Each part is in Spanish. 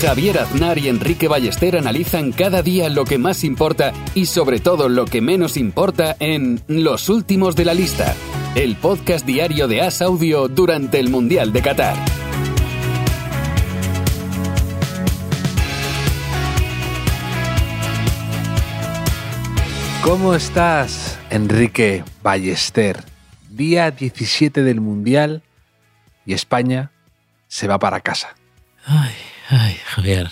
Javier Aznar y Enrique Ballester analizan cada día lo que más importa y sobre todo lo que menos importa en Los Últimos de la Lista, el podcast diario de As Audio durante el Mundial de Qatar. ¿Cómo estás, Enrique Ballester? Día 17 del Mundial y España se va para casa. Ay, ay, Javier,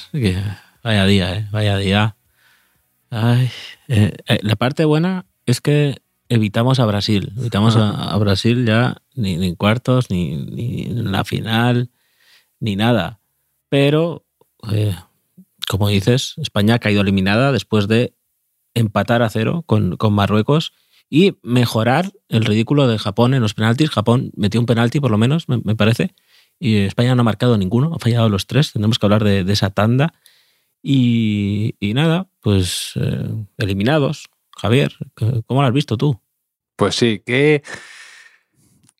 vaya día, ¿eh? vaya día. Ay, eh, eh, la parte buena es que evitamos a Brasil. Evitamos a, Brasil ya ni, ni en cuartos, ni, ni en la final, ni nada. Pero, como dices, España ha caído eliminada después de empatar a cero con, con Marruecos y mejorar el ridículo de Japón en los penaltis. Japón metió un penalti, por lo menos, me, me parece, y España no ha marcado ninguno, ha fallado los tres. Tenemos que hablar de, esa tanda. Y, y nada, pues eh, eliminados. Javier, ¿cómo lo has visto tú? Pues sí, qué,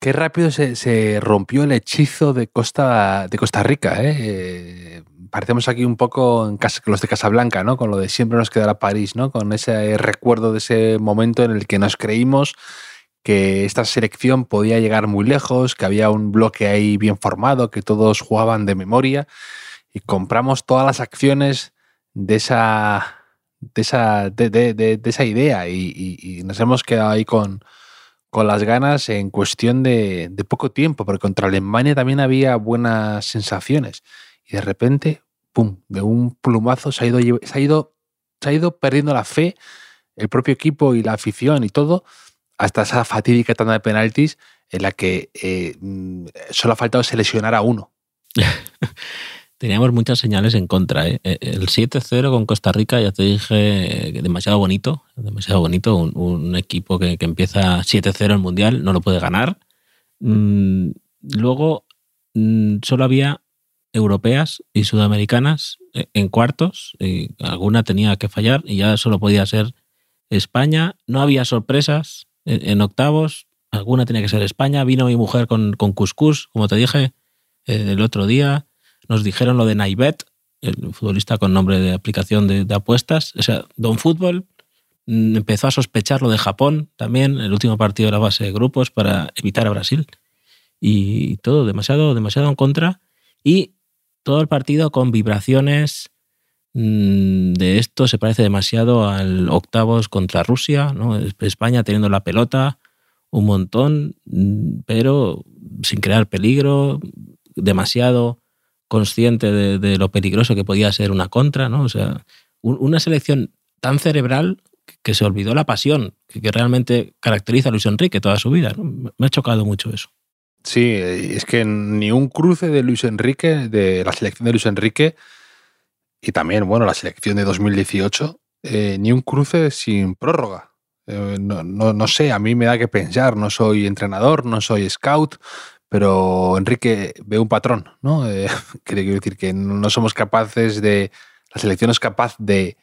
qué rápido se, se rompió el hechizo de Costa, de Costa Rica. ¿eh? Eh, parecemos aquí un poco en casa, los de Casablanca, ¿no? con lo de siempre nos quedará París, ¿no? con ese recuerdo de ese momento en el que nos creímos que esta selección podía llegar muy lejos, que había un bloque ahí bien formado, que todos jugaban de memoria y compramos todas las acciones de esa, de esa, de, esa idea y, y, nos hemos quedado ahí con, con las ganas en cuestión de, de, poco tiempo, porque contra Alemania también había buenas sensaciones y de repente, ¡pum!, de un plumazo se ha ido, se ha ido, se ha ido perdiendo la fe, el propio equipo y la afición y todo, hasta esa fatídica tanda de penaltis en la que eh, solo ha faltado seleccionar a uno. Teníamos muchas señales en contra. ¿eh? El 7-0 con Costa Rica, ya te dije, demasiado bonito, demasiado bonito. Un, equipo que, empieza 7-0 el Mundial no lo puede ganar. Mm, luego, mm, solo había europeas y sudamericanas eh, en cuartos, alguna tenía que fallar y ya solo podía ser España. No había sorpresas en, octavos, alguna tenía que ser España. Vino mi mujer con, con cuscús, como te dije eh, el otro día nos dijeron lo de Naibet, el futbolista con nombre de aplicación de, apuestas. O sea, Don Fútbol mm, empezó a sospechar lo de Japón también, el último partido de la base de grupos para evitar a Brasil. Y todo demasiado, demasiado en contra. Y todo el partido con vibraciones de esto se parece demasiado al octavos contra Rusia, ¿no? España teniendo la pelota un montón, mm, pero sin crear peligro, demasiado consciente de, lo peligroso que podía ser una contra, ¿no? O sea, un, una selección tan cerebral que se olvidó la pasión que, realmente caracteriza a Luis Enrique toda su vida. Me ha chocado mucho eso. Sí, es que ni un cruce de Luis Enrique, de la selección de Luis Enrique, y también, bueno, la selección de 2018, eh, ni un cruce sin prórroga. Eh, no, no, no sé, a mí me da que pensar, no soy entrenador, no soy scout, pero Enrique ve un patrón, ¿no? Eh, quiere decir que no somos capaces de, la selección es capaz de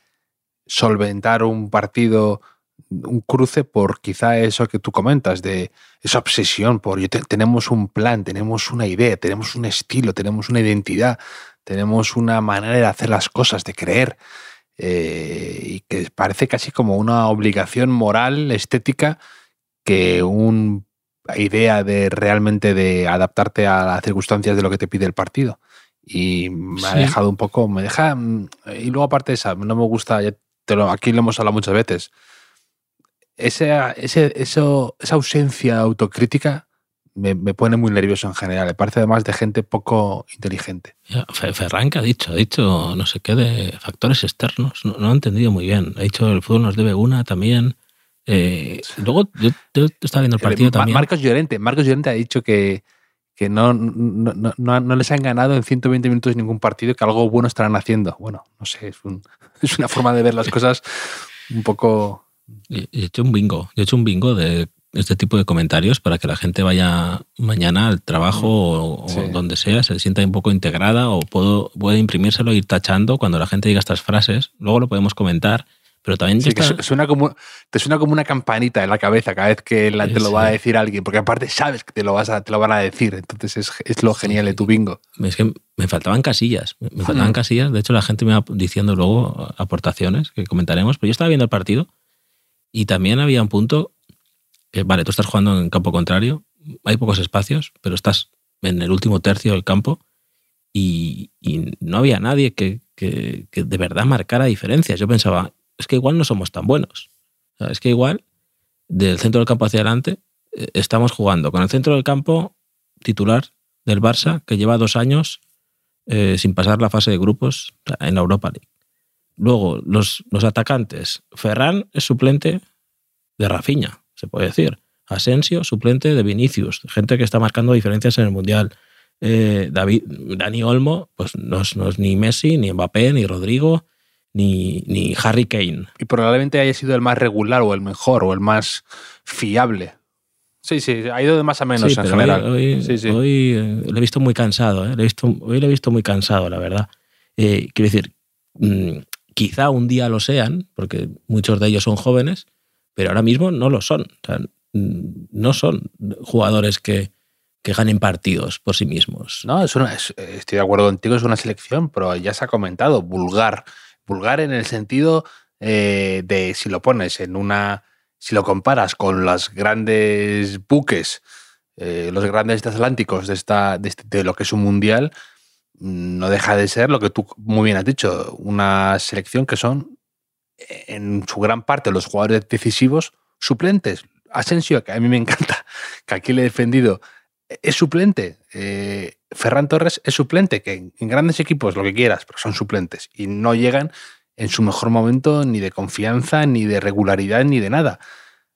solventar un partido, un cruce por quizá eso que tú comentas, de esa obsesión por, yo te, tenemos un plan, tenemos una idea, tenemos un estilo, tenemos una identidad, tenemos una manera de hacer las cosas, de creer, eh, y que parece casi como una obligación moral, estética, que un idea de realmente de adaptarte a las circunstancias de lo que te pide el partido. Y me sí. ha dejado un poco, me deja. Y luego, aparte de esa, no me gusta, ya te lo, aquí lo hemos hablado muchas veces. Ese, ese, eso, esa ausencia autocrítica me, me, pone muy nervioso en general. Me parece además de gente poco inteligente. Ya, Ferran, que ha dicho? Ha dicho no sé qué de factores externos. No, no ha entendido muy bien. Ha dicho el fútbol nos debe una también. Eh, luego yo, yo, estaba viendo el partido el, también. Marcos Llorente, Marcos Llorente ha dicho que, que no, no, no, no, les han ganado en 120 minutos ningún partido, que algo bueno estarán haciendo. Bueno, no sé, es, un, es una forma de ver las cosas un poco. He hecho un bingo, he hecho un bingo de este tipo de comentarios para que la gente vaya mañana al trabajo o, o Sí. donde sea, se sienta un poco integrada o puedo, puede imprimírselo e ir tachando cuando la gente diga estas frases. Luego lo podemos comentar, pero también Sí, que suena como, te suena como una campanita en la cabeza cada vez que la- te lo va a decir alguien, porque aparte sabes que te lo, vas a, te lo van a decir. Entonces es, es lo genial de tu bingo. Es que me faltaban casillas, me faltaban casillas. De hecho, la gente me va diciendo luego aportaciones que comentaremos. Pero yo estaba viendo el partido y también había un punto vale, tú estás jugando en campo contrario, hay pocos espacios, pero estás en el último tercio del campo y, no había nadie que, que- de verdad marcara diferencias. Yo pensaba, es que igual no somos tan buenos. Es que igual del centro del campo hacia adelante eh, estamos jugando con el centro del campo titular del Barça que lleva dos años eh, sin pasar la fase de grupos en la Europa League. Luego, los, los atacantes. Ferran es suplente de Rafinha, se puede decir. Asensio, suplente de Vinicius, gente que está marcando diferencias en el Mundial. Eh, David, Dani Olmo, pues no es, no es ni Messi, ni Mbappé, ni Rodrigo, ni, ni Harry Kane. Y probablemente haya sido el más regular o el mejor o el más fiable. Sí, sí, ha ido de más a menos Sí, en general. Hoy, hoy- Sí, sí. hoy, eh, lo he visto muy cansado, ¿eh? He visto, hoy lo he visto muy cansado, la verdad. Eh, quiero decir, mm, quizá un día lo sean, porque muchos de ellos son jóvenes, pero ahora mismo no lo son. O sea, no son jugadores que, que ganen partidos por sí mismos. No, es una- es- estoy de acuerdo contigo, es una selección, pero ya se ha comentado, vulgar. Vulgar en el sentido eh, de si lo pones en una. Si lo comparas con los grandes buques, eh, los grandes atlánticos de, esta, de, este- de lo que es un mundial, mm, no deja de ser lo que tú muy bien has dicho, una selección que son eh, en su gran parte los jugadores decisivos suplentes. Asensio, que a mí me encanta, que aquí le he defendido, es suplente. Eh, Ferran Torres es suplente, que en, en grandes equipos lo que quieras, pero son suplentes y no llegan en su mejor momento ni de confianza, ni de regularidad, ni de nada.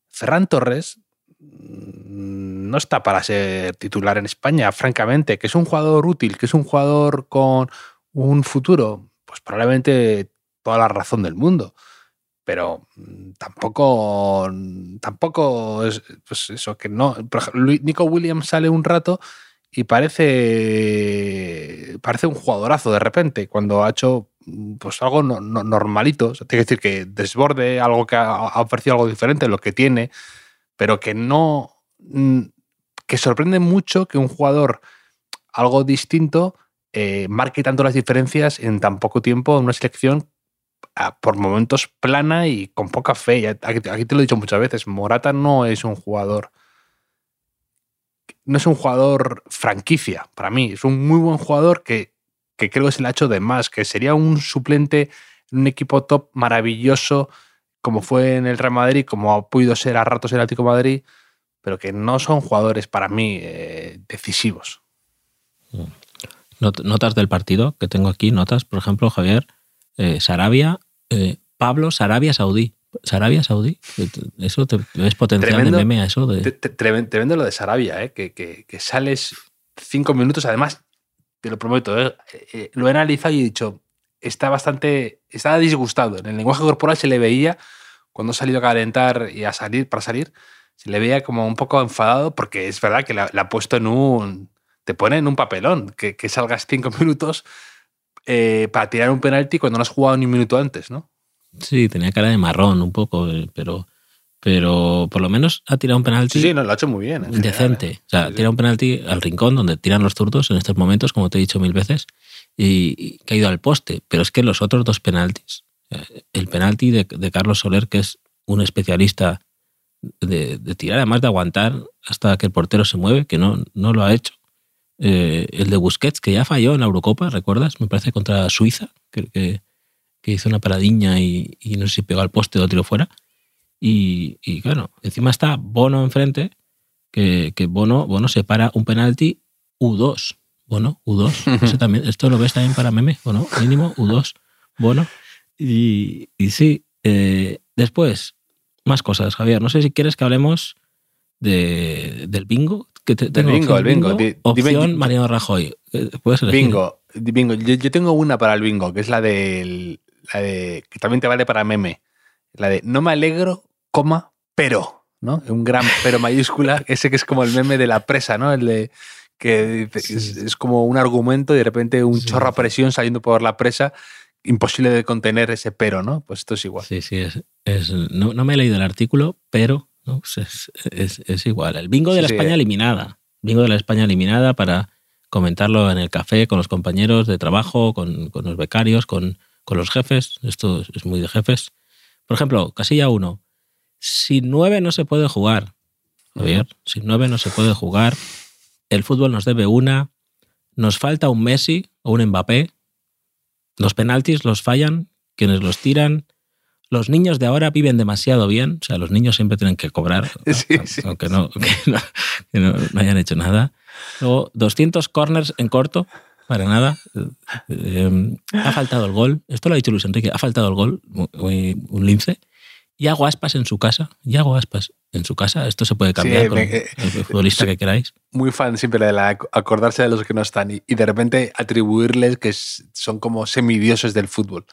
Ferran Torres mm, no está para ser titular en España, francamente, que es un jugador útil, que es un jugador con un futuro, pues probablemente toda la razón del mundo. Pero mm, tampoco, tampoco es pues eso, que no. Nico Williams sale un rato y parece, parece un jugadorazo de repente, cuando ha hecho mm, pues algo no- no- normalito. O tiene que decir que desborde, algo que ha, ha ofrecido algo diferente, lo que tiene, pero que no. mm, que sorprende mucho que un jugador algo distinto eh, marque tanto las diferencias en tan poco tiempo en una selección por momentos plana y con poca fe. Aquí, aquí te lo he dicho muchas veces, Morata no es un jugador no es un jugador franquicia para mí, es un muy buen jugador que, que creo que se le ha hecho de más, que sería un suplente en un equipo top maravilloso como fue en el Real Madrid, como ha podido ser a ratos el Atlético Madrid, pero que no son jugadores para mí eh, decisivos. Not- Notas del partido que tengo aquí, notas, por ejemplo, Javier, eh, Sarabia, eh, Pablo Sarabia Saudí. Sarabia Saudí, eso te ves potencial Tremendo. de meme a eso de... Te- te- Tremendo, tremendo lo de Sarabia, ¿eh? que, que- que sales cinco minutos, además, te lo prometo, ¿eh? Eh, lo he analizado y he dicho, está bastante, estaba disgustado. En el lenguaje corporal se le veía, cuando ha salido a calentar y a salir, para salir, se le veía como un poco enfadado, porque es verdad que la, la ha puesto en un, te pone en un papelón, que, que salgas cinco minutos eh, para tirar un penalti cuando no has jugado ni un minuto antes, ¿no? Sí, tenía cara de marrón un poco, eh, pero, pero por lo menos ha tirado un penalti Sí, sí, no, lo ha hecho muy bien. general, decente. ¿eh? O sea, Sí, sí. tira un penalti al rincón donde tiran los zurdos en estos momentos, como te he dicho mil veces, y, y que ha ido al poste. Pero es que los otros dos penaltis, eh, el penalti de, de Carlos Soler, que es un especialista de, de tirar, además de aguantar hasta que el portero se mueve, que no, no lo ha hecho. Eh, el de Busquets, que ya falló en la Eurocopa, ¿recuerdas? Me parece contra Suiza, que, que, que hizo una paradiña y, y no sé si pegó al poste o tiró fuera. Y, y claro, encima está Bono enfrente, que, que Bono, Bono separa un penalti U2. Bono, U2. Eso también, esto lo ves también para meme, ¿o no? Mínimo U2. Bono. Y, y sí, eh, después, más cosas, Javier. No sé si quieres que hablemos de, del bingo. Que te, Del tengo bingo, el bingo. Di- opción dime- Mariano Rajoy. Eh, Puedes elegir. Bingo, bingo. Yo, yo tengo una para el bingo, que es la del, la de que también te vale para meme. La de no me alegro, coma, pero, ¿no? Un gran pero mayúscula, ese que es como el meme de la presa, ¿no? El de que es, como un argumento y de repente un chorro a presión saliendo por la presa, imposible de contener ese pero, ¿no? Pues esto es igual. Sí, sí, es, no, me he leído el artículo, pero pues es, igual. El bingo de la España eliminada. Bingo de la España eliminada para comentarlo en el café con los compañeros de trabajo, con, los becarios, con, los jefes. Esto es muy de jefes. Por ejemplo, casilla 1. Sin 9 no se puede jugar. Javier, sin 9 no se puede jugar. El fútbol nos debe una. Nos falta un Messi o un Mbappé. Los penaltis los fallan quienes los tiran. Los niños de ahora viven demasiado bien. O sea, los niños siempre tienen que cobrar, aunque, no, no, hayan hecho nada. Luego, 200 corners en corto, para nada. Eh, ha faltado el gol. Esto lo ha dicho Luis Enrique. Ha faltado el gol, un lince. Y hago aspas en su casa. Y hago aspas en su casa. Esto se puede cambiar con el futbolista que queráis. Muy fan siempre de la, acordarse de los que no están y, de repente atribuirles que son como semidioses del fútbol.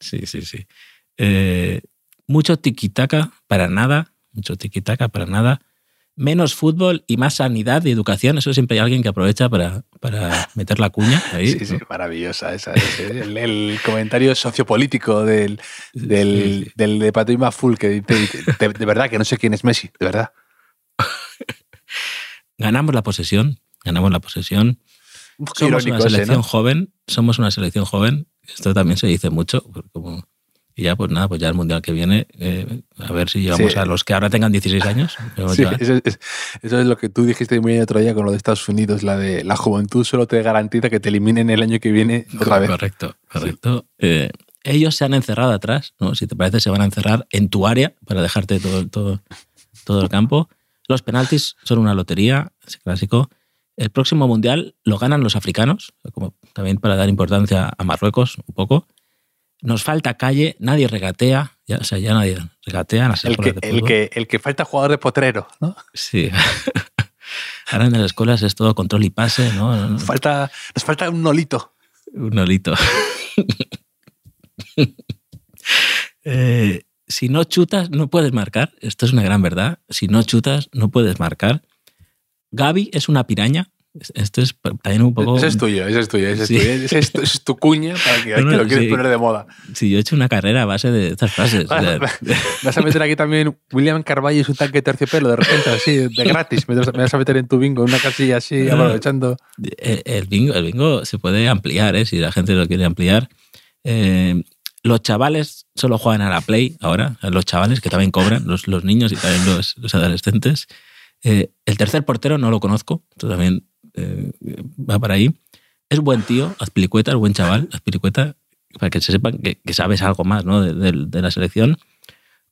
Sí, sí, sí. Eh, mucho tiquitaca para nada. Mucho tiquitaca para nada menos fútbol y más sanidad y educación. Eso siempre hay alguien que aprovecha para, para meter la cuña ahí. Sí, sí, maravillosa esa. el, comentario sociopolítico del, del, del de Pato Full que dice, de, verdad que no sé quién es Messi, de verdad. ganamos la posesión, ganamos la posesión. Somos una selección joven, somos una selección joven. Esto también se dice mucho, como y ya, pues nada, pues ya el mundial que viene, eh, a ver si llegamos a los que ahora tengan 16 años. Sí, eso, es, lo que tú dijiste muy bien otro día con lo de Estados Unidos, la de la juventud solo te garantiza que te eliminen el año que viene otra vez. Correcto, correcto. Eh, ellos se han encerrado atrás, ¿no? Si te parece, se van a encerrar en tu área para dejarte todo, todo, todo el campo. Los penaltis son una lotería, ese clásico. El próximo mundial lo ganan los africanos, como también para dar importancia a Marruecos un poco nos falta calle, nadie regatea, ya, o sea, ya nadie regatea. el, que, el, que, el que falta jugador de potrero, ¿no? Sí. Ahora en las escuelas es todo control y pase, ¿no? Falta, nos falta un nolito. Un nolito. Eh, si no chutas, no puedes marcar. Esto es una gran verdad. Si no chutas, no puedes marcar. Gaby es una piraña. Esto es también un poco. Ese es tuyo, ese es tuyo, ese es, tuyo. Ese es, tu cuña para que, lo quieres poner de moda. Sí, yo he hecho una carrera a base de estas frases. vas a meter aquí también William Carvalho es un tanque terciopelo de repente, así, de gratis. Me vas a meter en tu bingo, en una casilla así, aprovechando. El, bingo, el bingo se puede ampliar, ¿eh? si la gente lo quiere ampliar. Eh, los chavales solo juegan a la Play ahora, los chavales que también cobran, los, los niños y también los, los adolescentes. Eh, el tercer portero no lo conozco, esto también eh, va para ahí. Es buen tío, Azpilicueta, es buen chaval, Azpilicueta, para que se sepan que, sabes algo más ¿no? de, la selección.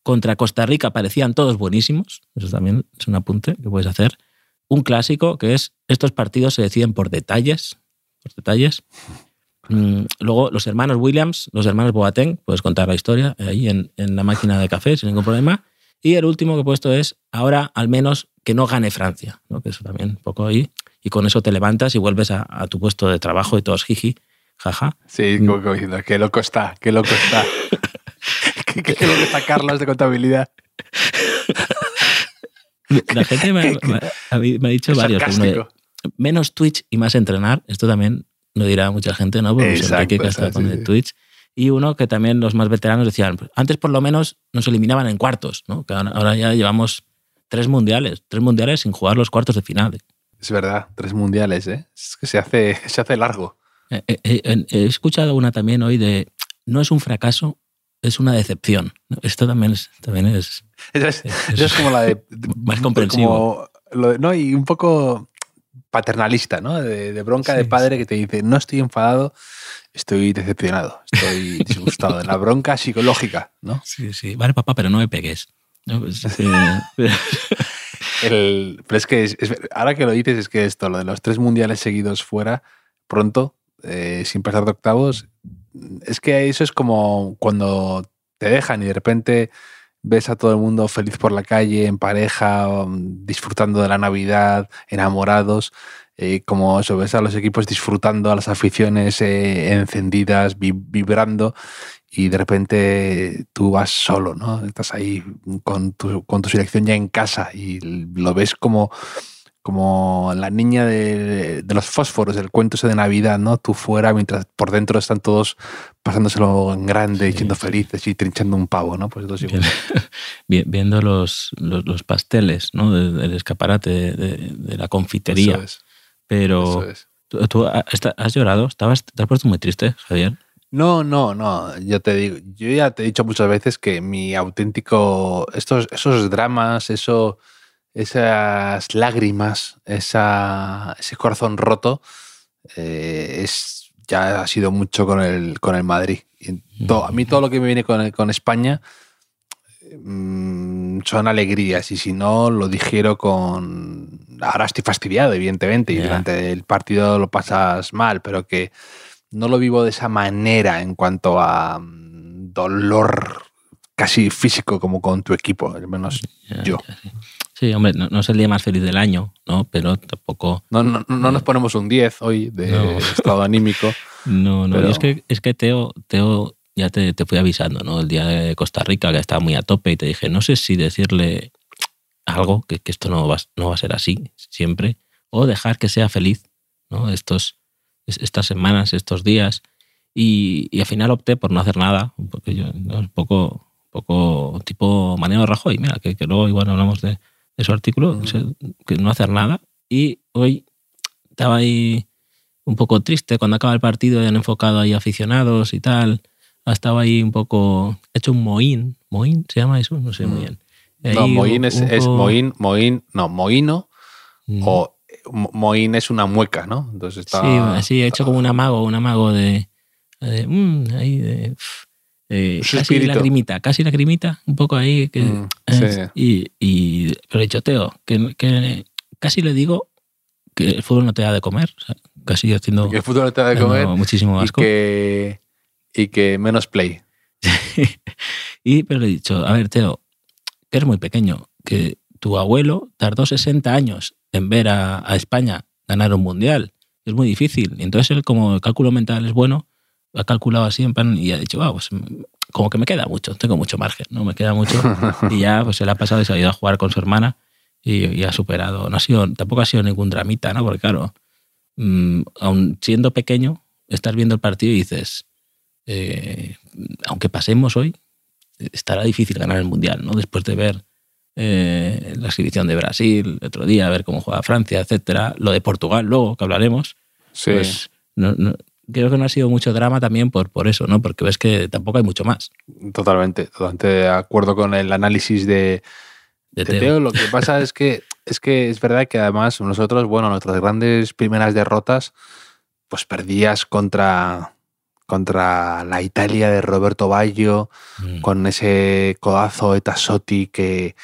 Contra Costa Rica parecían todos buenísimos, eso también es un apunte que puedes hacer. Un clásico que es, estos partidos se deciden por detalles, por detalles. Mm, luego los hermanos Williams, los hermanos Boateng, puedes contar la historia ahí en, en la máquina de café sin ningún problema. Y el último que he puesto es, ahora al menos que no gane Francia, ¿no? que eso también un poco ahí y con eso te levantas y vuelves a, tu puesto de trabajo y todos jiji, jaja. Sí, mm. como, diciendo, qué loco está, qué loco está. qué, loco está Carlos de contabilidad. La gente me, ha, dicho varios. menos Twitch y más entrenar. Esto también lo dirá mucha gente, ¿no? Porque Exacto, que está con el Twitch. Y uno que también los más veteranos decían, antes por lo menos nos eliminaban en cuartos, ¿no? Que ahora ya llevamos tres mundiales, tres mundiales sin jugar los cuartos de final. Es verdad, tres mundiales, ¿eh? Es que se hace, se hace largo. Eh, eh, eh, he escuchado una también hoy de no es un fracaso, es una decepción. Esto también es. También es, es, como la de. Más comprensivo. no, y un poco paternalista, ¿no? De, bronca de padre que te dice, no estoy enfadado, estoy decepcionado, estoy disgustado. la bronca psicológica, ¿no? Sí, sí. Vale, papá, pero no me pegues. Pues, El, pero es que ahora que lo dices, es que esto, lo de los tres mundiales seguidos fuera, pronto, eh, sin pasar de octavos, es que eso es como cuando te dejan y de repente ves a todo el mundo feliz por la calle, en pareja, disfrutando de la Navidad, enamorados, eh, como eso, ves a los equipos disfrutando, a las aficiones eh, encendidas, vibrando, y de repente tú vas solo, ¿no? Estás ahí con tu, con tu selección ya en casa y lo ves como, como la niña de, de, los fósforos, el cuento ese de Navidad, ¿no? Tú fuera, mientras por dentro están todos pasándoselo en grande, sí, siendo felices y trinchando un pavo, ¿no? Pues entonces, Viendo los, los, los, pasteles, ¿no? Del escaparate de, de, de la confitería. Eso es. Pero Eso es. ¿tú, tú has llorado, ¿Estabas, te has puesto muy triste, Javier. No, no, no. Yo te digo, yo ya te he dicho muchas veces que mi auténtico, estos, esos dramas, eso, esas lágrimas, esa, ese corazón roto, eh, es ya ha sido mucho con el, con el Madrid. Todo, a mí todo lo que me viene con, con España mmm, son alegrías y si no lo digiero con... Ahora estoy fastidiado, evidentemente, y durante el partido lo pasas mal, pero que no lo vivo de esa manera en cuanto a mm, dolor casi físico como con tu equipo, al menos Ya, yo. ya, sí. Sí, hombre, no, no es el día más feliz del año, ¿no? Pero tampoco. No, no, no nos ponemos un 10 hoy de No. estado anímico. No, no. Pero- es que, es que Teo, Teo ya te, te fui avisando, ¿no? El día de Costa Rica, que estaba muy a tope, y te dije, no sé si decirle algo, que, que esto no va, no va a ser así siempre, o dejar que sea feliz, ¿no? Estos, es- estas semanas, estos días. Y, y al final opté por no hacer nada, porque yo, ¿no? un poco, poco tipo Mariano Rajoy, mira, que, que luego igual hablamos de, de su artículo, o sea, que no hacer nada. Y hoy estaba ahí un poco triste cuando acaba el partido y han enfocado ahí aficionados y tal. Estaba ahí un poco hecho un moín. ¿Moín se llama eso? No sé muy Mm. bien. No, Ahí Moín un es, es poco- Moín, Moín, no, Moíno Mm. o Mo- Moín es una mueca, ¿no? Entonces está. Sí, sí, he hecho como un amago, un amago de. de, mm, ahí de. eh, casi espíritu. lagrimita, casi lagrimita, un poco ahí. Que, Mm, eh, sí. y, y, pero he dicho, Teo, que, que casi le digo que el fútbol no te da de comer. o sea, casi haciendo Que el fútbol no te da de comer muchísimo y asco. que, y que menos play. y pero le he dicho, a ver, Teo, que eres muy pequeño, que tu abuelo tardó 60 años en ver a, a España ganar un mundial. Es muy difícil. Entonces él, como el cálculo mental es bueno, ha calculado así en plan y ha dicho, wow, pues mm, como que me queda mucho, tengo mucho margen, ¿no? Me queda mucho. y ya pues se le ha pasado y se ha ido a jugar con su hermana y, y ha superado. No ha sido, tampoco ha sido ningún dramita, ¿no? Porque claro, mm, aun siendo pequeño, estás viendo el partido y dices, eh, aunque pasemos hoy, estará difícil ganar el Mundial, ¿no? Después de ver eh, la exhibición de Brasil el otro día, ver cómo juega Francia, etcétera, lo de Portugal luego, que hablaremos, Sí. pues no- no- creo que no ha sido mucho drama también por, por eso, ¿no? Porque ves que tampoco hay mucho más Totalmente, totalmente de acuerdo con el análisis de, de de Teo. Teo. Lo que pasa es que es que es verdad que además nosotros, bueno, nuestras grandes primeras derrotas, pues perdías contra contra la Italia de Roberto Baggio, Mm. con ese codazo de Tassotti que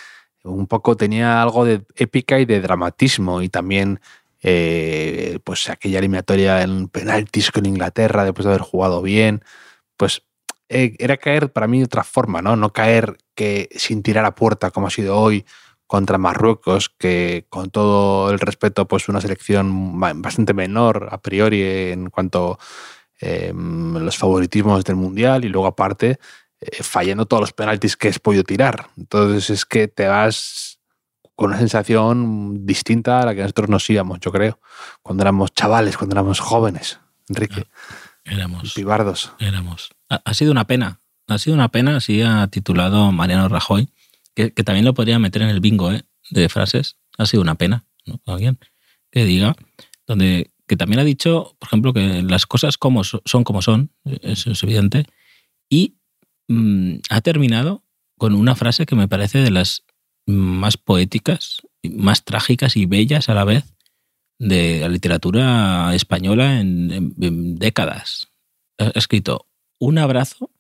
un poco tenía algo de épica y de dramatismo y también eh, pues aquella eliminatoria en penaltis con Inglaterra después de haber jugado bien, pues eh, era caer para mí de otra forma, ¿no? No caer que sin tirar a puerta como ha sido hoy contra Marruecos, que con todo el respeto, pues una selección ba- bastante menor a priori en cuanto eh, los favoritismos del Mundial y luego aparte eh, fallando todos los penaltis que has podido tirar. Entonces es que te vas con una sensación distinta a la que nosotros nos íbamos, yo creo, cuando éramos chavales, cuando éramos jóvenes, Enrique, Éramos, pibardos. éramos. Ha, ha sido una pena, ha sido una pena, así ha titulado Mariano Rajoy, que, que también lo podría meter en el bingo ¿eh? de frases. Ha sido una pena, ¿no? Alguien que diga, donde que también ha dicho, por ejemplo, que las cosas como so- son como son, eso es evidente, y mm, ha terminado con una frase que me parece de las más poéticas, más trágicas y bellas a la vez de la literatura española en, en- en décadas. Ha escrito un abrazo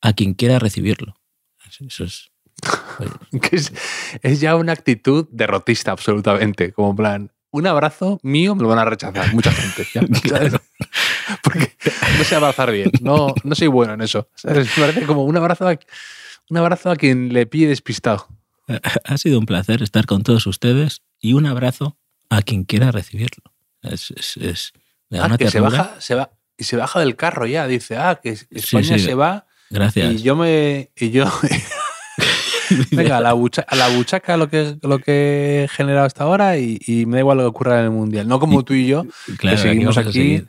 a quien quiera recibirlo. Eso es. Que es, es ya una actitud derrotista absolutamente, como en plan, un abrazo mío me lo van a rechazar mucha gente. ya, ¿sabes? Porque no sé abrazar bien, no, no soy bueno en eso. ¿sabes? Me parece como un abrazo, a, un abrazo a quien le pide despistado. Ha sido un placer estar con todos ustedes y un abrazo a quien quiera recibirlo. Es, es, Ah, que se baja, se va, y se baja del carro ya, dice, ah, que España sí. se va Gracias. Y yo me. Y yo. Venga, a la, bucha- a la buchaca lo que, lo que he generado hasta ahora y, y me da igual lo que ocurra en el mundial. No como tú y yo, Claro, que seguimos aquí.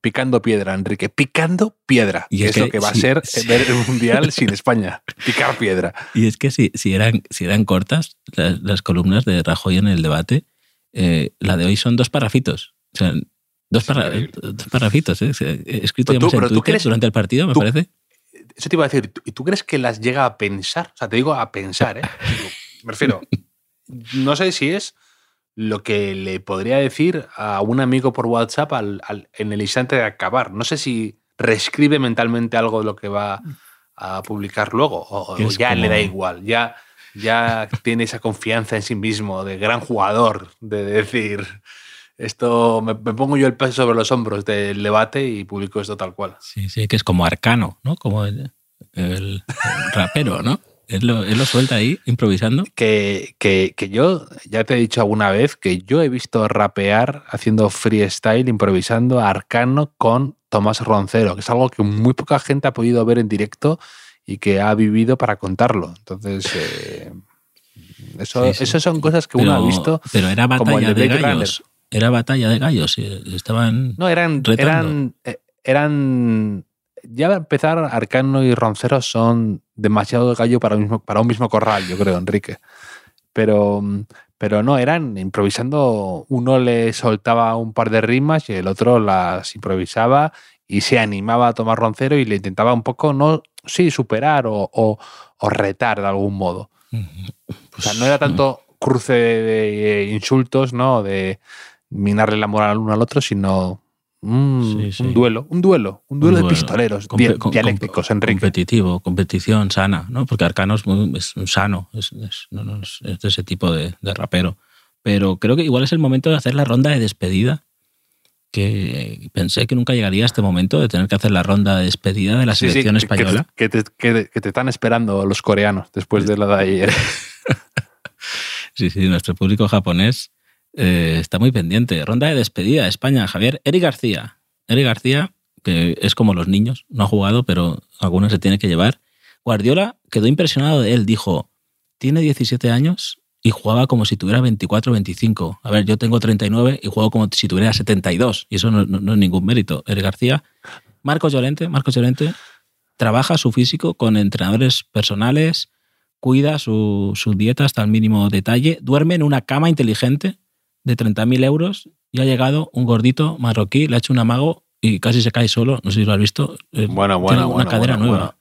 Picando piedra, Enrique. Picando piedra. Y que es es, lo que que va a ser sí. ver el mundial sin España. Picar piedra. Y es que si, si, eran, si eran cortas las, las columnas de Rajoy en el debate, eh, la de hoy son dos parrafitos. O sea, dos, dos parrafitos. ¿eh? Escrito tú- en Twitter crees- durante el partido, me tú- parece. Eso te iba a decir. ¿Y tú crees que las llega a pensar? O sea, te digo a pensar, ¿eh? Me refiero. No sé si es lo que le podría decir a un amigo por WhatsApp al- al- en el instante de acabar. No sé si reescribe mentalmente algo de lo que va a publicar luego o, ya le da igual. Ya, ya tiene esa confianza en sí mismo de gran jugador, de decir, esto me, me pongo yo el peso sobre los hombros del debate y publico esto tal cual. Sí, sí, que es como arcano, ¿no? Como el, el rapero, ¿no? Él lo, él lo suelta ahí, improvisando. que, que, que yo, ya te he dicho alguna vez, que yo he visto rapear haciendo freestyle, improvisando a Arcano con Tomás Roncero, que es algo que muy poca gente ha podido ver en directo y que ha vivido para contarlo. Entonces, eh, eso, Sí, sí. eso son cosas que uno ha visto. pero era como el batalla de gallos. Era batalla de gallos. y Estaban. No, eran, retando. eran, eh, eran. Ya a empezar, Arcano y Roncero son demasiado gallo para un mismo, para un mismo corral, yo creo, Enrique. Pero, pero no, eran improvisando. Uno le soltaba un par de rimas y el otro las improvisaba y se animaba a tomar Roncero y le intentaba un poco, no, sí, superar o, o- o retar de algún modo. O sea, no era tanto cruce de, de insultos, ¿no? De minarle la moral al uno al otro, sino Sí, sí. un duelo, un duelo, un duelo de pistoleros Compe- dia- com- dialécticos, Enrique. Competitivo, competición sana, ¿no? Porque Arcano es, muy, es un sano, es, es- no, no, es- de ese tipo de, de rapero. Pero creo que igual es el momento de hacer la ronda de despedida. Que pensé que nunca llegaría a este momento de tener que hacer la ronda de despedida de la Sí, selección española. Que te, que te- que te están esperando los coreanos después de la de ayer. Sí, sí, nuestro público japonés eh, está muy pendiente. Ronda de despedida, España, Javier. Eric García. Eric García, que es como los niños, no ha jugado, pero algunos se tiene que llevar. Guardiola quedó impresionado de él, dijo, tiene 17 años y jugaba como si tuviera 24 o 25. A ver, yo tengo 39 y juego como si tuviera 72, y eso no, no- no es ningún mérito. Eric García. Marcos Llorente, Marcos Llorente trabaja su físico con entrenadores personales, cuida su, su dieta hasta el mínimo detalle, duerme en una cama inteligente de 30.000 euros y ha llegado un gordito marroquí, le ha hecho un amago y casi se cae solo, no sé si lo has visto. eh, Bueno, tiene bueno, una bueno, cadera bueno, nueva. bueno.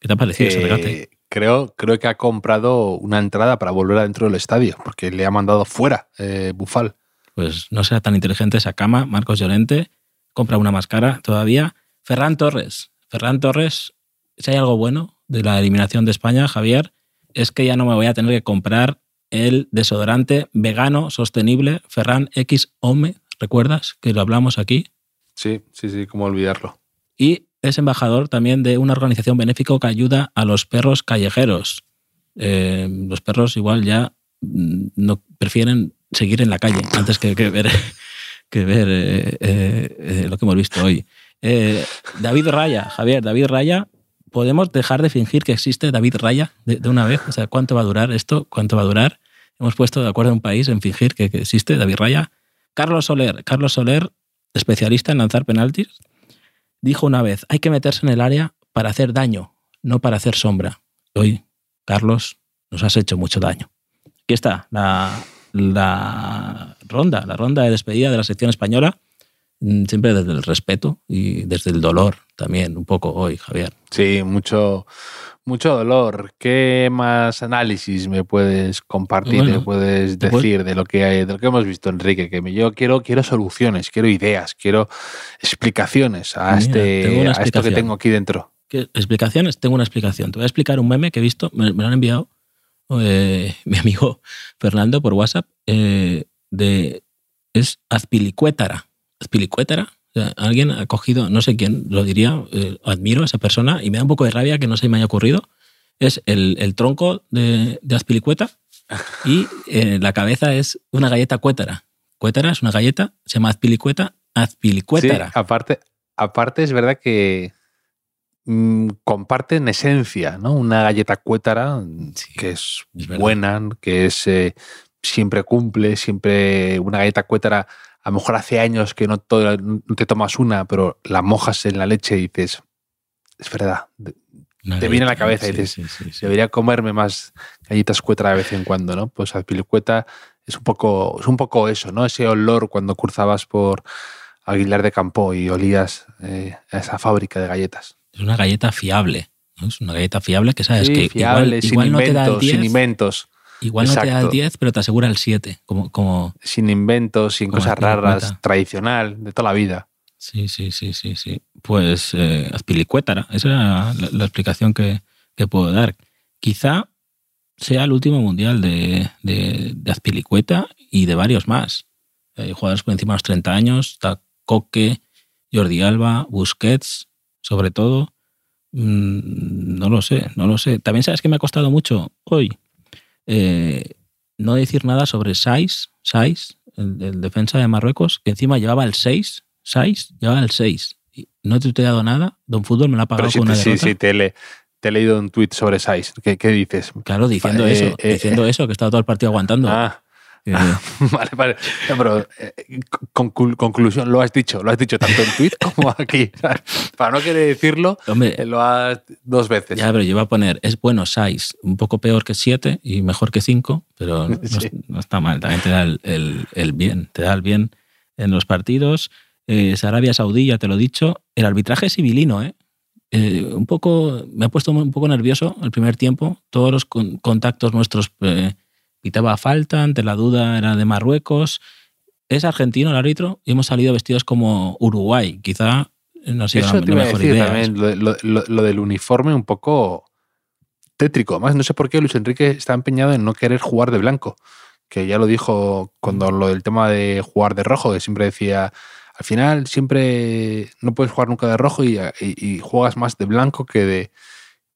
¿Qué te ha parecido ese regate? creo, creo que ha comprado una entrada para volver adentro del estadio, porque le ha mandado fuera eh, Bufal. Pues no sea tan inteligente esa cama, Marcos Llorente, compra una más cara todavía. Ferran Torres. Ferran Torres, si hay algo bueno de la eliminación de España, Javier, es que ya no me voy a tener que comprar el desodorante vegano sostenible Ferran X Home, ¿recuerdas? Que lo hablamos aquí. Sí, sí, sí, cómo olvidarlo. Y es embajador también de una organización benéfica que ayuda a los perros callejeros. Eh, los perros igual ya mm, no prefieren seguir en la calle antes que, que ver, que ver eh, eh, lo que hemos visto hoy. David Raya, Javier, David Raya, ¿podemos dejar de fingir que existe David Raya de, de una vez? O sea, ¿cuánto va a durar esto? ¿Cuánto va a durar? Hemos puesto de acuerdo a un país en fingir que, que existe David Raya. Carlos Soler, Carlos Soler, especialista en lanzar penaltis, dijo una vez, hay que meterse en el área para hacer daño, no para hacer sombra. Hoy, Carlos, nos has hecho mucho daño. Aquí está la, la ronda, la ronda de despedida de la sección española, mm, siempre desde el respeto y desde el dolor también, un poco hoy, Javier. Sí, mucho, mucho dolor. ¿Qué más análisis me puedes compartir, Bueno, me puedes decir de lo que hay- de lo que hemos visto, Enrique? Que yo quiero, quiero soluciones, quiero ideas, quiero explicaciones a, Mira, este, a esto que tengo aquí dentro. ¿Qué explicaciones? Tengo una explicación. Te voy a explicar un meme que he visto, me, me lo han enviado eh, mi amigo Fernando por WhatsApp, eh, de, es Azpilicuétara. Azpilicuétara. O sea, alguien ha cogido, no sé quién lo diría, eh, admiro a esa persona y me da un poco de rabia que no se me haya ocurrido. Es el, el tronco de, de Azpilicueta y eh, la cabeza es una galleta cuétara. Cuétara es una galleta, se llama Azpilicueta, Sí, Azpilicuétara. aparte, aparte es verdad que mm, comparten esencia, ¿no? Una galleta cuétara Sí, que es, buena, que es eh, siempre cumple, siempre una galleta cuétara. A lo mejor hace años que no, to- no te tomas una, pero la mojas en la leche y dices, es verdad, Una te viene a la cabeza y dices, sí, sí, sí. debería comerme más galletas cuétara de vez en cuando, ¿no? Pues Azpilicueta es un poco, es un poco eso, ¿no? Ese olor cuando cruzabas por Aguilar de Campo y olías eh, a esa fábrica de galletas. Es una galleta fiable. ¿no? Es una galleta fiable que sabes que fiable, igual, sin no te da el inventos, 10, sin inventos, igual no te da el Exacto. 10, pero te asegura el 7. Como, como, sin inventos, sin cosas raras, tradicional, de toda la vida. Sí, sí, sí, sí, sí. Pues eh, Azpilicuétara, esa era la, la explicación que, que puedo dar. Quizá sea el último mundial de, de, de Azpilicueta y de varios más. Hay jugadores por encima de los 30 años, está Coque, Jordi Alba, Busquets, sobre todo. Mm, no lo sé, no lo sé. También sabes que me ha costado mucho hoy eh, no decir nada sobre Saiz, Saiz, el, el defensa de Marruecos, que encima llevaba el 6, Saiz llevaba el 6. Y no te he tuiteado nada, Don Fútbol me lo ha pagado Pero sí, con te, una sí, derrota. sí, te, le- te he leído un tuit sobre Saiz. ¿Qué, qué dices? Claro, diciendo Eh, eso, eh, diciendo eso, que estaba todo el partido aguantando. Ah, Eh, vale, vale. No, pero eh, conclu- conclusión, lo has dicho, lo has dicho tanto en tuit como aquí. Para no querer decirlo, hombre, eh, lo has dos veces. ya, pero yo iba a poner, es bueno Saiz, un poco peor que 7 y mejor que 5, pero no, Sí. no está mal, también te da el, el- el bien, te da el bien en los partidos. Es Arabia Saudí, ya te lo he dicho. El arbitraje civilino, ¿eh? Eh, un poco, me ha puesto un poco nervioso el primer tiempo. Todos los con- contactos nuestros eh, pitaba falta, ante la duda era de Marruecos. Es argentino el árbitro y hemos salido vestidos como Uruguay. Quizá no Eso la, te la a mejor decir idea. también, lo, lo- lo- lo del uniforme un poco tétrico. Además, no sé por qué Luis Enrique está empeñado en no querer jugar de blanco, que ya lo dijo cuando lo del tema de jugar de rojo, que siempre decía, al final siempre no puedes jugar nunca de rojo y, y- y juegas más de blanco que de,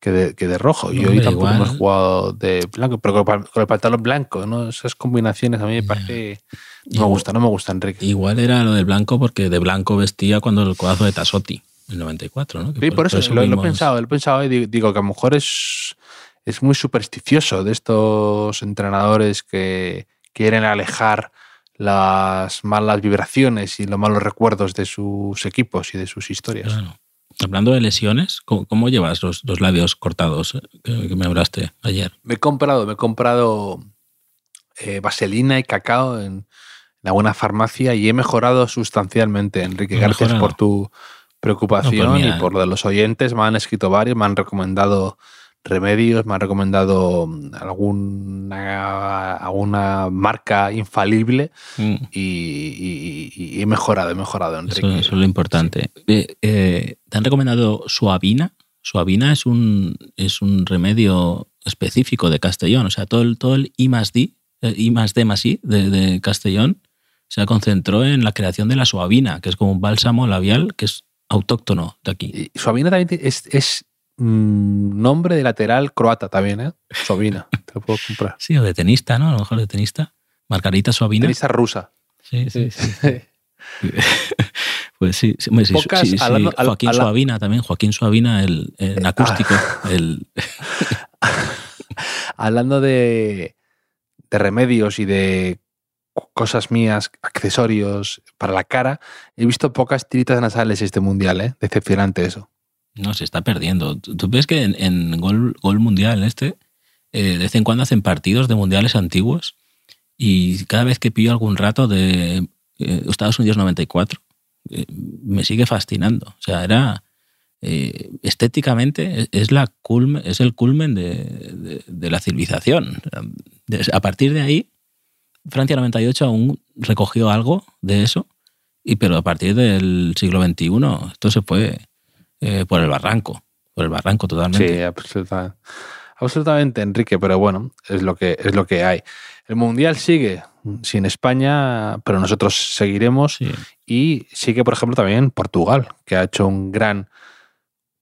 que de, que de rojo. Y hoy Hombre, tampoco igual. hemos jugado de blanco, pero con, el pa- con el pantalón blanco, ¿no? Esas combinaciones a mí me parece... No me gusta, no me gusta, Enrique. Igual era lo del blanco porque de blanco vestía cuando el codazo de Tasotti, el 94, ¿no? Que Sí, por eso, lo, lo he pensado, lo he pensado y digo, digo que a lo mejor es, es muy supersticioso de estos entrenadores que quieren alejar las malas vibraciones y los malos recuerdos de sus equipos y de sus historias. Claro. Hablando de lesiones, ¿cómo, cómo llevas los, los labios cortados eh, que, que me hablaste ayer? Me he comprado, me he comprado eh, vaselina y cacao en la buena farmacia y he mejorado sustancialmente, Enrique. Gracias por tu preocupación No, pues mira. y por lo de los oyentes. Me han escrito varios, me han recomendado remedios, me han recomendado alguna, alguna marca infalible Mm, y, y- y- y he mejorado, he mejorado, Eso, Enrique. eso es lo importante. Eh, eh, ¿Te han recomendado Suavina? Suavina es un, es un remedio específico de Castellón. O sea, todo el, todo el I más D, eh, I más D más I de, de Castellón se concentró en la creación de la suavina, que es como un bálsamo labial que es autóctono de aquí. Y Suavina también es, mm, nombre de lateral croata también, ¿eh? Suavina, te lo puedo comprar. Sí, o de tenista, ¿no? A lo mejor de tenista. Margarita Suavina. Tenista rusa. Sí, sí, sí. Pues sí, sí, Pocas, sí, sí, hablando- al- Joaquín Suavina también, Joaquín Suavina, el, en acústico, el, Hablando de, de remedios y de cosas mías, accesorios para la cara, he visto pocas tiritas nasales este mundial, ¿eh? Decepcionante eso. No, se está perdiendo. ¿Tú ves que en, gol, gol mundial este, eh, de vez en cuando hacen partidos de mundiales antiguos y cada vez que pillo algún rato de eh, Estados Unidos 94, eh, me sigue fascinando. O sea, era eh, estéticamente es, la culme- es el culmen de, de- la civilización. A partir de ahí, Francia 98 aún recogió algo de eso, y pero a partir del siglo XXI esto se fue eh, por el barranco, por el barranco totalmente. Sí, absoluta- absolutamente, Enrique, pero bueno, es lo que es lo que hay. El mundial sigue sin España, pero nosotros seguiremos Sí. y sigue, por ejemplo, también Portugal, que ha hecho un gran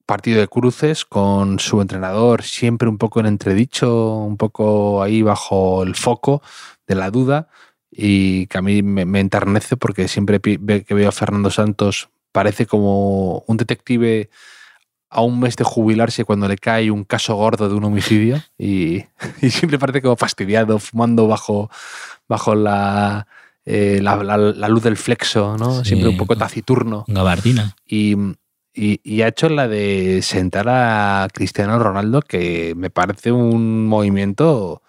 partido de cruces con su entrenador siempre un poco en entredicho, un poco ahí bajo el foco de la duda y que a mí me, me enternece porque siempre que veo a Fernando Santos parece como un detective a un mes de jubilarse cuando le cae un caso gordo de un homicidio y, y siempre parece como fastidiado, fumando bajo, bajo la, eh, la, la- la luz del flexo, ¿no? Sí. Siempre un poco taciturno. Gabardina. Y, y- y ha hecho la de sentar a Cristiano Ronaldo, que me parece un movimiento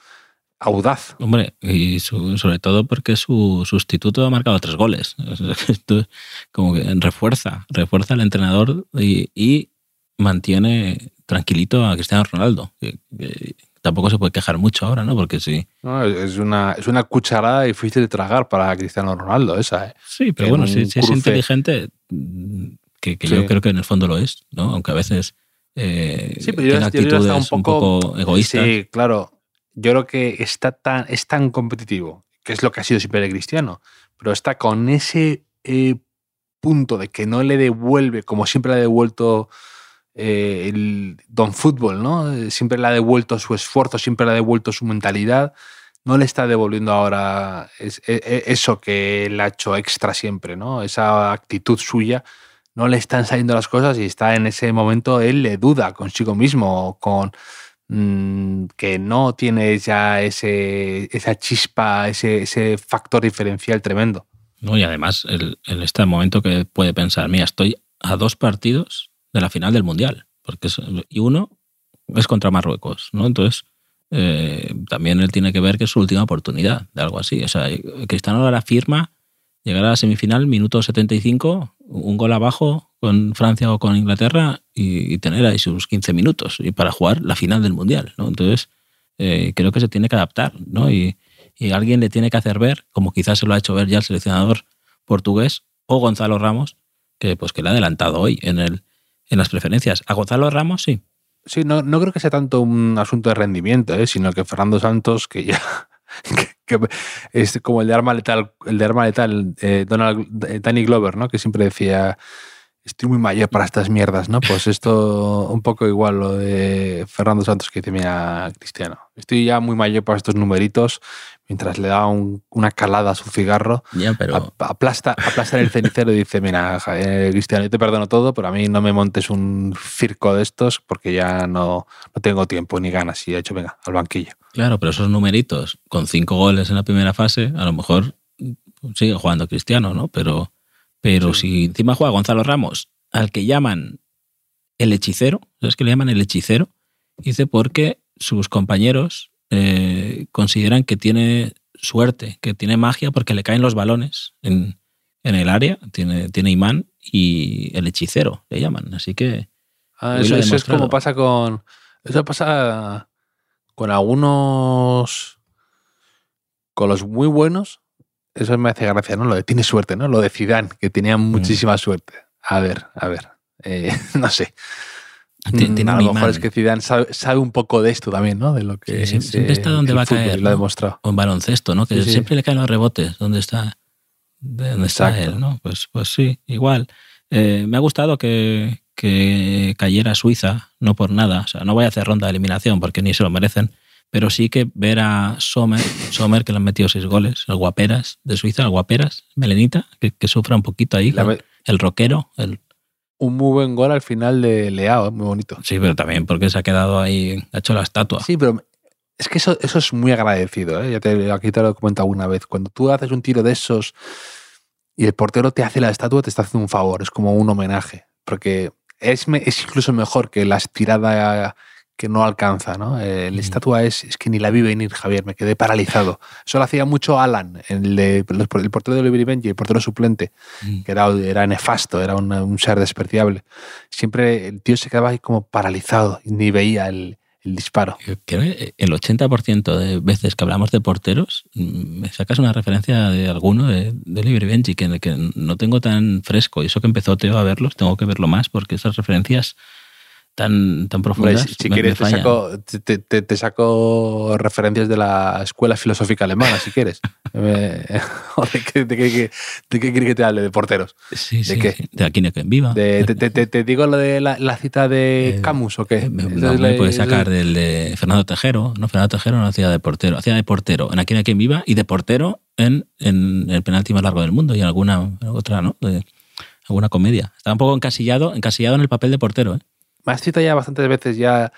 audaz. Hombre, y su- sobre todo porque su sustituto ha marcado tres goles. Esto como que refuerza, refuerza al entrenador y, y mantiene tranquilito a Cristiano Ronaldo. Que, que tampoco se puede quejar mucho ahora, ¿no? Porque sí. ¿no? Es, una, es una cucharada difícil de tragar para Cristiano Ronaldo, esa. ¿eh? Sí, pero En bueno, un si, si es inteligente, mm, que, que Sí. yo creo que en el fondo lo es, ¿no? Aunque a veces eh, Sí, pero yo, tenga yo creo que actitudes está un poco, egoístas. Sí, claro. Yo creo que está tan, es tan competitivo, que es lo que ha sido siempre el Cristiano, pero está con ese eh, punto de que no le devuelve, como siempre le ha devuelto eh, el Don Fútbol, ¿no? Siempre le ha devuelto su esfuerzo, siempre le ha devuelto su mentalidad. No le está devolviendo ahora e- e- eso que le ha hecho extra siempre, ¿no? Esa actitud suya no le están saliendo las cosas y está en ese momento, él le duda consigo mismo, con mm, que no tiene ya ese, esa chispa, ese, ese factor diferencial tremendo. ¿no? Y además, el- en este momento que puede pensar, mira, estoy a dos partidos de la final del Mundial, porque y uno es contra Marruecos, ¿no? Entonces, eh, también él tiene que ver que es su última oportunidad de algo así. O sea, Cristiano ahora firma llegar a la semifinal, minuto 75, un gol abajo con Francia o con Inglaterra y, tener ahí sus 15 minutos y para jugar la final del Mundial. Entonces, eh, creo que se tiene que adaptar, ¿no? Y, y alguien le tiene que hacer ver, como quizás se lo ha hecho ver ya el seleccionador portugués o Gonzalo Ramos, que pues que le ha adelantado hoy en, el, en las preferencias. A Gonzalo Ramos sí, Sí, no, no creo que sea tanto un asunto de rendimiento, ¿eh? sino que Fernando Santos, que ya es como el de arma letal, el de arma letal, eh, Donald, eh, Danny Glover, ¿no? Que siempre decía estoy muy mayor para estas mierdas, ¿no? Pues esto un poco igual lo de Fernando Santos que dice, mira, Cristiano, estoy ya muy mayor para estos numeritos, mientras le da un- una calada a su cigarro, ya, pero ap- aplasta, aplasta en el cenicero y dice, mira, eh, Cristiano, yo te perdono todo, pero a mí no me montes un circo de estos porque ya no, no tengo tiempo ni ganas. Y de hecho, venga, al banquillo. claro, pero esos numeritos con cinco goles en la primera fase, a lo mejor pues, sigue jugando Cristiano, ¿no? Pero, pero Sí. si encima juega Gonzalo Ramos, al que llaman el hechicero, ¿sabes que le llaman el hechicero? Dice porque sus compañeros eh, consideran que tiene suerte, que tiene magia porque le caen los balones en, en el área, tiene, tiene imán y el hechicero le llaman. Así que Ah, eso es como pasa con. Eso pasa con algunos. Con los muy buenos. Eso me hace gracia, ¿no? Lo de tiene suerte, ¿no? Lo de Zidane, que tenía muchísima suerte. A ver, a ver. eh, no sé. ti- Mm, tiene a lo mejor imán. es que Zidane sabe, sabe un poco de esto también, ¿no? De lo que Sí, es, siempre- está donde va a caer, Lo ha demostrado. o en baloncesto, ¿no? Que Sí, sí. siempre le caen los rebotes. ¿Dónde está? ¿De dónde está Exacto. él? ¿no? Pues, pues sí, igual. Eh, me ha gustado que, que cayera Suiza, no por nada. O sea, no voy a hacer ronda de eliminación porque ni se lo merecen. Pero sí que ver a Sommer, Sommer que le han metido seis goles, el Guaperas de Suiza, el Guaperas, Melenita, que, que sufra un poquito ahí, La el rockero, el, un muy buen gol al final de Leao, ¿eh? muy bonito. sí, pero también porque se ha quedado ahí, ha hecho la estatua. Sí, pero es que eso, eso es muy agradecido. ¿eh? Ya te, aquí te lo he comentado alguna vez. Cuando tú haces un tiro de esos y el portero te hace la estatua, te está haciendo un favor. Es como un homenaje. Porque es, es incluso mejor que la estirada que no alcanza. ¿no? Eh, La estatua es, es que ni la vi venir, Javier. Me quedé paralizado. Eso lo hacía mucho Alan, el, de- el portero de Oliver Benji, el portero suplente Mm. que era, era nefasto, era un, un ser despreciable. Siempre el tío se quedaba ahí como paralizado y ni veía el, el disparo. Creo que el 80% de veces que hablamos de porteros, mm, me sacas una referencia de alguno de, de Oliver Benji que, que no tengo tan fresco. Y eso que empezó Teo a verlos, tengo que verlo más porque esas referencias tan, tan Hombre, profundas. si, si me- quieres me te saco, te, te- te saco referencias de la escuela filosófica alemana, si quieres. Eh, ¿De qué, de, qué, de qué quieres que te hable? ¿De porteros? Sí, ¿de sí, qué? sí. De aquí no quien viva. De- te, te- te- te digo lo de la, la cita de Eh, Camus o qué? Me, Esa no, me puedes sacar del de Fernando Tejero. No, Fernando Tejero no hacía de portero. Hacía de portero en Aquí no hay quien viva y de portero en, en el penalti más largo del mundo y en alguna en otra, ¿no? De, alguna comedia. Estaba un poco encasillado, encasillado en el papel de portero, ¿eh? Me has citado ya bastantes veces ya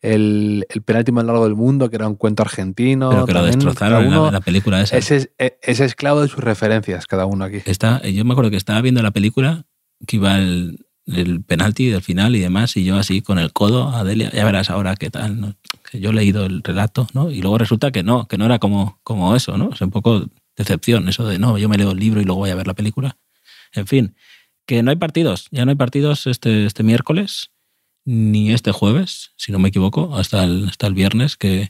el, el, penalti más largo del mundo, que era un cuento argentino. Pero que lo destrozaron uno, en, la, película esa. Ese es, ese esclavo de sus referencias, cada uno aquí. Está, yo me acuerdo que estaba viendo la película, que iba el, el penalti del final y demás, y yo así con el codo, Adelia, ya verás ahora qué tal, ¿no? que yo he leído el relato, ¿no? Y luego resulta que no, que no era como, como eso, ¿no? Es un poco decepción, eso de no, yo me leo el libro y luego voy a ver la película. En fin, que no hay partidos, ya no hay partidos este, este miércoles ni este jueves, si no me equivoco, hasta el, hasta el viernes, que,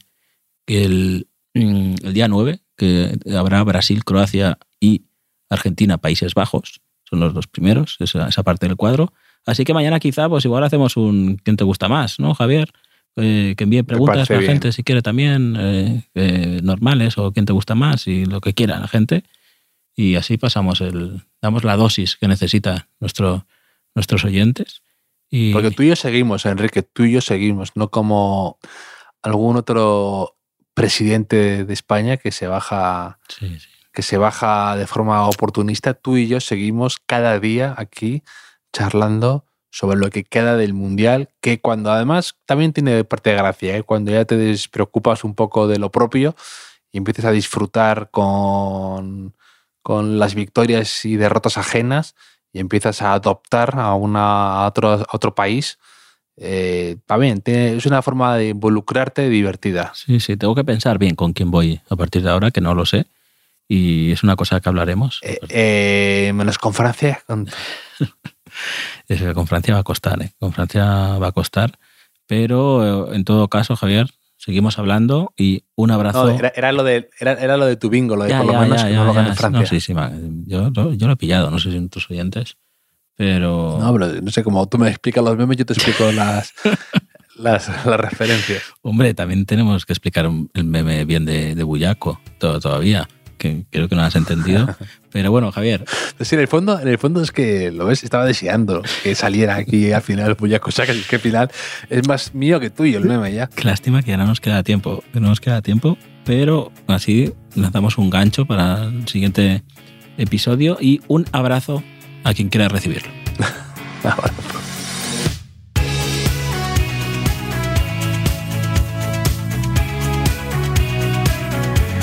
que el, mm, el, día 9, que habrá Brasil, Croacia y Argentina, Países Bajos, son los dos primeros, esa, esa parte del cuadro. Así que mañana quizá, pues igual hacemos un ¿quién te gusta más? ¿No, Javier? Eh, que envíe preguntas a la gente si quiere también, eh, eh, normales o quién te gusta más y lo que quiera la gente. Y así pasamos el, damos la dosis que necesita nuestro, nuestros oyentes. Y... Porque tú y yo seguimos, Enrique, tú y yo seguimos, no como algún otro presidente de España que se baja, sí, sí. que se baja de forma oportunista. Tú y yo seguimos cada día aquí charlando sobre lo que queda del mundial, que cuando además también tiene parte de gracia, ¿eh? cuando ya te despreocupas un poco de lo propio y empiezas a disfrutar con, con las victorias y derrotas ajenas y empiezas a adoptar a, una, a otro, a otro país, eh, también es una forma de involucrarte divertida. Sí, sí, tengo que pensar bien con quién voy a partir de ahora, que no lo sé. Y es una cosa que hablaremos. Eh, eh, menos con Francia. Con... con Francia va a costar, ¿eh? con Francia va a costar. Pero en todo caso, Javier, seguimos hablando y un abrazo. No, era, era, lo de, era, era, lo de tu bingo, lo de ya, por lo ya, menos ya, que no lo Francia. No, sí, sí, yo, yo, yo, lo he pillado, no sé si en tus oyentes, pero. No, pero no sé, como tú me explicas los memes, yo te explico las. Las, las, referencias. Hombre, también tenemos que explicar el meme bien de, de Bullaco todo, todavía que creo que no has entendido. Pero bueno, Javier. Sí, en el fondo, en el fondo es que lo ves, estaba deseando que saliera cosa al final Puyaco Sacas. Es que al final es más mío que tuyo el meme ya. Qué lástima que ya no nos queda tiempo. Que no nos queda tiempo, pero así lanzamos un gancho para el siguiente episodio y un abrazo a quien quiera recibirlo. abrazo.